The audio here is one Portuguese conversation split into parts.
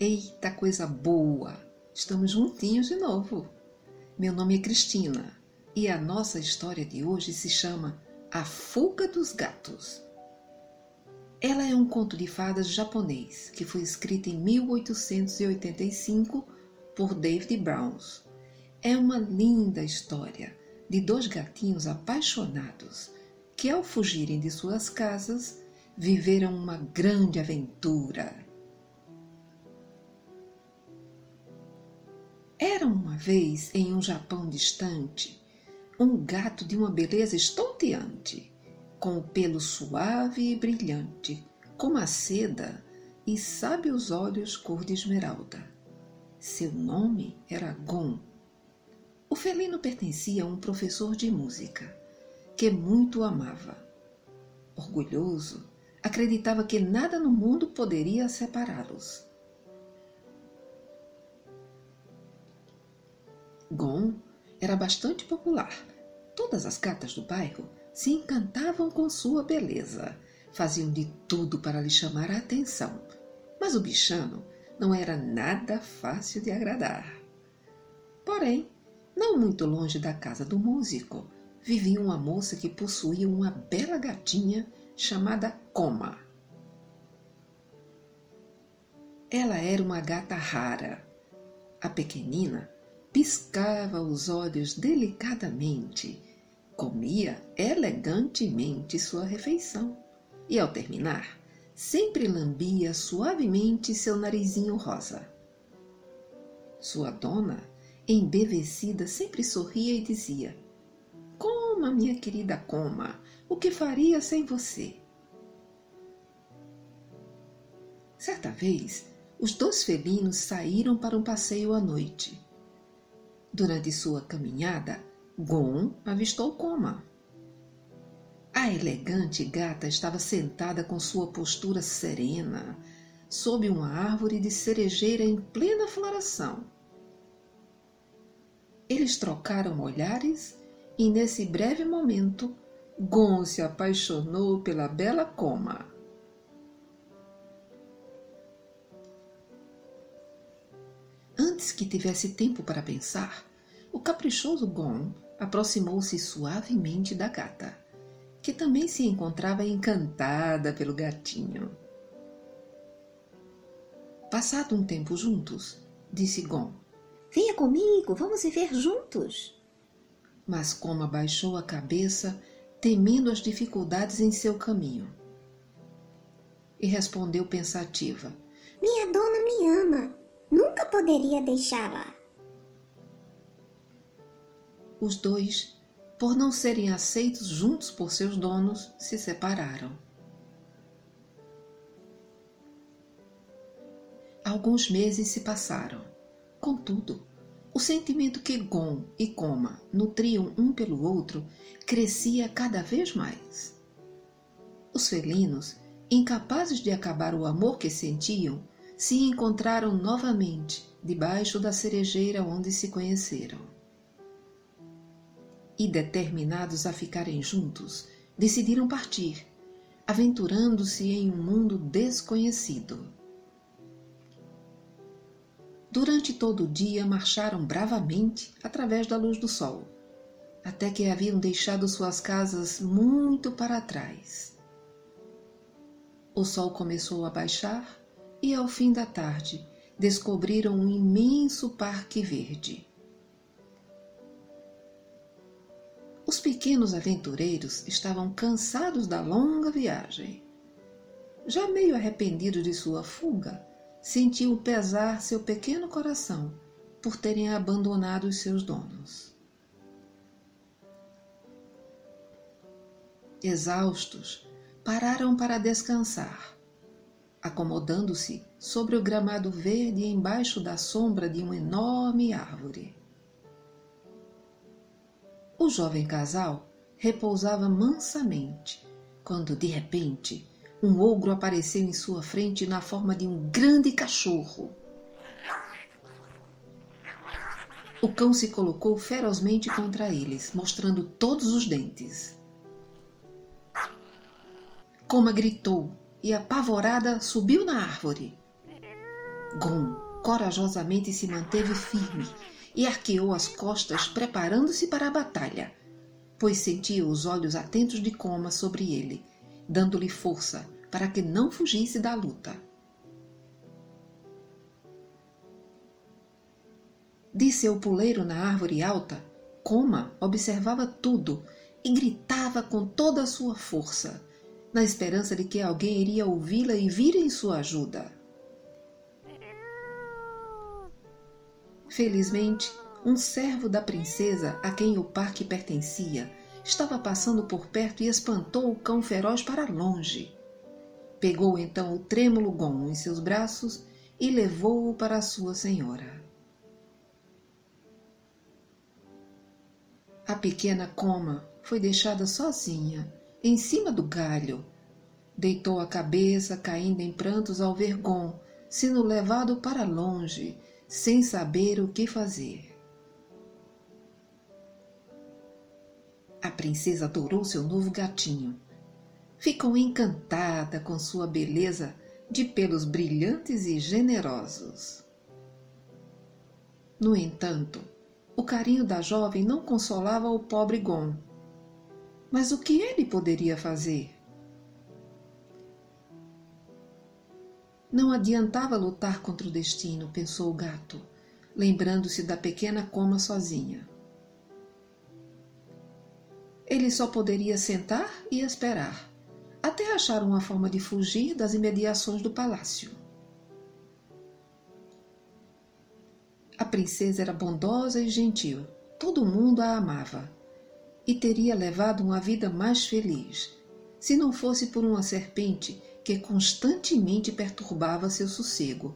Eita coisa boa! Estamos juntinhos de novo. Meu nome é Cristina e a nossa história de hoje se chama A Fuga dos Gatos. Ela é um conto de fadas japonês que foi escrito em 1885 por David Browns. É uma linda história de dois gatinhos apaixonados que, ao fugirem de suas casas, viveram uma grande aventura. Era uma vez, em um Japão distante, um gato de uma beleza estonteante, com o pelo suave e brilhante, como a seda, e sábios olhos cor de esmeralda. Seu nome era Gon. O felino pertencia a um professor de música, que muito o amava. Orgulhoso, acreditava que nada no mundo poderia separá-los. Gon era bastante popular. Todas as gatas do bairro se encantavam com sua beleza, faziam de tudo para lhe chamar a atenção. Mas o bichano não era nada fácil de agradar. Porém, não muito longe da casa do músico, vivia uma moça que possuía uma bela gatinha chamada Coma. Ela era uma gata rara. A pequenina piscava os olhos delicadamente, comia elegantemente sua refeição e, ao terminar, sempre lambia suavemente seu narizinho rosa. Sua dona, embevecida, sempre sorria e dizia: Coma, minha querida, coma, o que faria sem você? Certa vez, os dois felinos saíram para um passeio à noite Durante sua caminhada, Gon avistou Coma. A elegante gata estava sentada com sua postura serena, sob uma árvore de cerejeira em plena floração. Eles trocaram olhares e, nesse breve momento, Gon se apaixonou pela bela Coma. Antes que tivesse tempo para pensar, o caprichoso Gon aproximou-se suavemente da gata, que também se encontrava encantada pelo gatinho. Passado um tempo juntos, disse Gon: Venha comigo, vamos viver juntos. Mas como abaixou a cabeça, temendo as dificuldades em seu caminho. E respondeu pensativa: Minha dona me ama. Nunca poderia deixá-la. Os dois, por não serem aceitos juntos por seus donos, se separaram. Alguns meses se passaram. Contudo, o sentimento que Gon e Coma nutriam um pelo outro crescia cada vez mais. Os felinos, incapazes de acabar o amor que sentiam, se encontraram novamente debaixo da cerejeira onde se conheceram e, determinados a ficarem juntos, decidiram partir, aventurando-se em um mundo desconhecido. Durante todo o dia marcharam bravamente através da luz do sol, até que haviam deixado suas casas muito para trás. O sol começou a baixar e, ao fim da tarde, descobriram um imenso parque verde. Os pequenos aventureiros estavam cansados da longa viagem. Já meio arrependido de sua fuga, sentiu pesar seu pequeno coração por terem abandonado os seus donos. Exaustos, pararam para descansar, acomodando-se sobre o gramado verde embaixo da sombra de uma enorme árvore. O jovem casal repousava mansamente quando, de repente, um ogro apareceu em sua frente na forma de um grande cachorro. O cão se colocou ferozmente contra eles, mostrando todos os dentes. Coma gritou e, apavorada, subiu na árvore. Gon corajosamente se manteve firme e arqueou as costas, preparando-se para a batalha, pois sentia os olhos atentos de Coma sobre ele, dando-lhe força para que não fugisse da luta. De seu puleiro na árvore alta, Coma observava tudo e gritava com toda a sua força, na esperança de que alguém iria ouvi-la e vir em sua ajuda. Felizmente, um servo da princesa a quem o parque pertencia estava passando por perto e espantou o cão feroz para longe. Pegou então o trêmulo Gon em seus braços e levou-o para sua senhora. A pequena Coma foi deixada sozinha, em cima do galho. Deitou a cabeça, caindo em prantos ao ver Gon, sendo levado para longe, sem saber o que fazer. A princesa adorou seu novo gatinho. Ficou encantada com sua beleza de pelos brilhantes e generosos. No entanto, o carinho da jovem não consolava o pobre Gon. Mas o que ele poderia fazer? Não adiantava lutar contra o destino, pensou o gato, lembrando-se da pequena coma sozinha. Ele só poderia sentar e esperar, até achar uma forma de fugir das imediações do palácio. A princesa era bondosa e gentil, todo mundo a amava e teria levado uma vida mais feliz, se não fosse por uma serpente que constantemente perturbava seu sossego,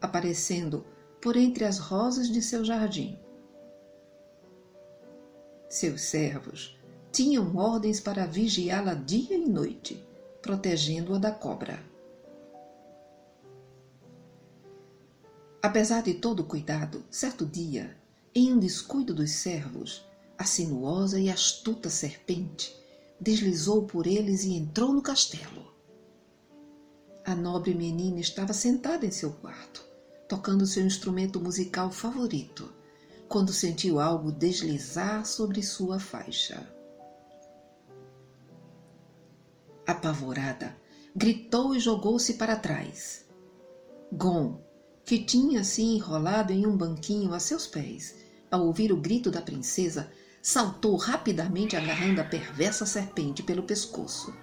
aparecendo por entre as rosas de seu jardim. Seus servos tinham ordens para vigiá-la dia e noite, protegendo-a da cobra. Apesar de todo o cuidado, certo dia, em um descuido dos servos, a sinuosa e astuta serpente deslizou por eles e entrou no castelo. A nobre menina estava sentada em seu quarto, tocando seu instrumento musical favorito, quando sentiu algo deslizar sobre sua faixa. Apavorada, gritou e jogou-se para trás. Gon, que tinha se enrolado em um banquinho a seus pés, ao ouvir o grito da princesa, saltou rapidamente agarrando a perversa serpente pelo pescoço.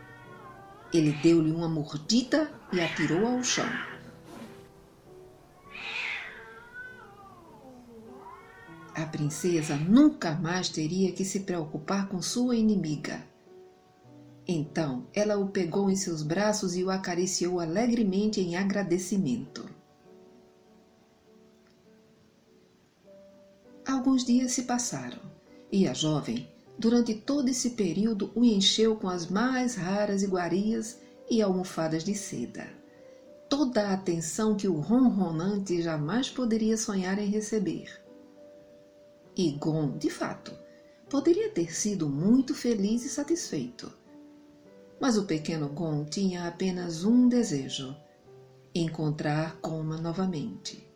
Ele deu-lhe uma mordida e atirou ao chão. A princesa nunca mais teria que se preocupar com sua inimiga. Então ela o pegou em seus braços e o acariciou alegremente em agradecimento. Alguns dias se passaram e a jovem, durante todo esse período, o encheu com as mais raras iguarias e almofadas de seda. Toda a atenção que o ronronante jamais poderia sonhar em receber. E Gon, de fato, poderia ter sido muito feliz e satisfeito. Mas o pequeno Gon tinha apenas um desejo: encontrar Coma novamente.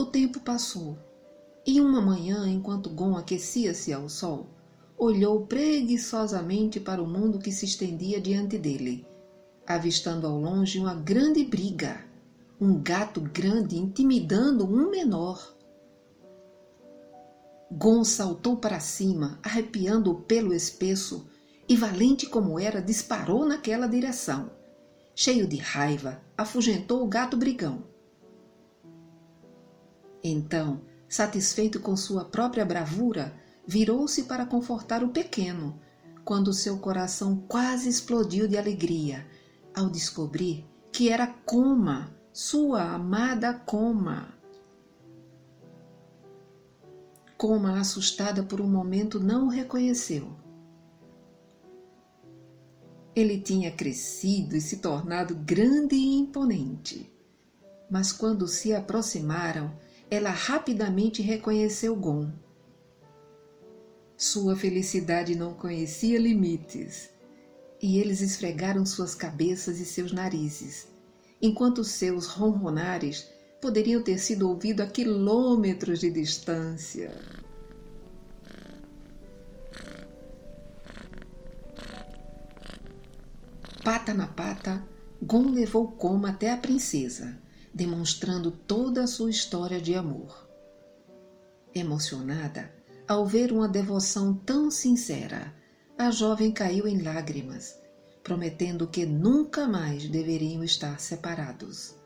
O tempo passou, e uma manhã, enquanto Gon aquecia-se ao sol, olhou preguiçosamente para o mundo que se estendia diante dele, avistando ao longe uma grande briga, um gato grande intimidando um menor. Gon saltou para cima, arrepiando o pelo espesso, e valente como era, disparou naquela direção. Cheio de raiva, afugentou o gato brigão. Então, satisfeito com sua própria bravura, virou-se para confortar o pequeno, quando seu coração quase explodiu de alegria ao descobrir que era Coma, sua amada Coma. Coma, assustada por um momento, não o reconheceu. Ele tinha crescido e se tornado grande e imponente. Mas quando se aproximaram, ela rapidamente reconheceu Gon. Sua felicidade não conhecia limites. e eles esfregaram suas cabeças e seus narizes, enquanto seus ronronares poderiam ter sido ouvidos a quilômetros de distância. Pata na pata, Gon levou Coma até a princesa, demonstrando toda a sua história de amor. Emocionada ao ver uma devoção tão sincera, a jovem caiu em lágrimas, prometendo que nunca mais deveriam estar separados.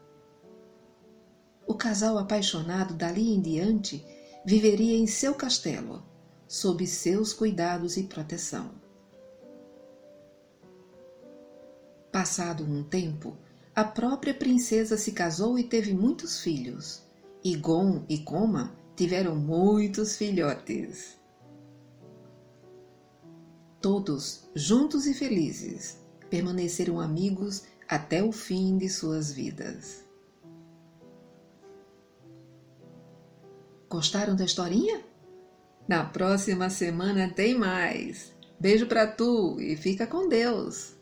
O casal apaixonado dali em diante viveria em seu castelo, sob seus cuidados e proteção. Passado um tempo, a própria princesa se casou e teve muitos filhos, e Gon e Coma tiveram muitos filhotes todos, juntos e felizes, permaneceram amigos até o fim de suas vidas. Gostaram da historinha? Na próxima semana tem mais. Beijo para tu e fica com Deus.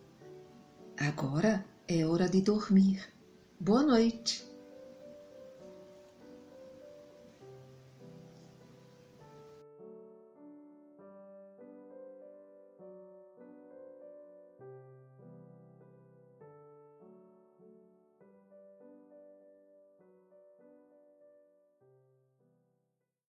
Agora é hora de dormir. Boa noite.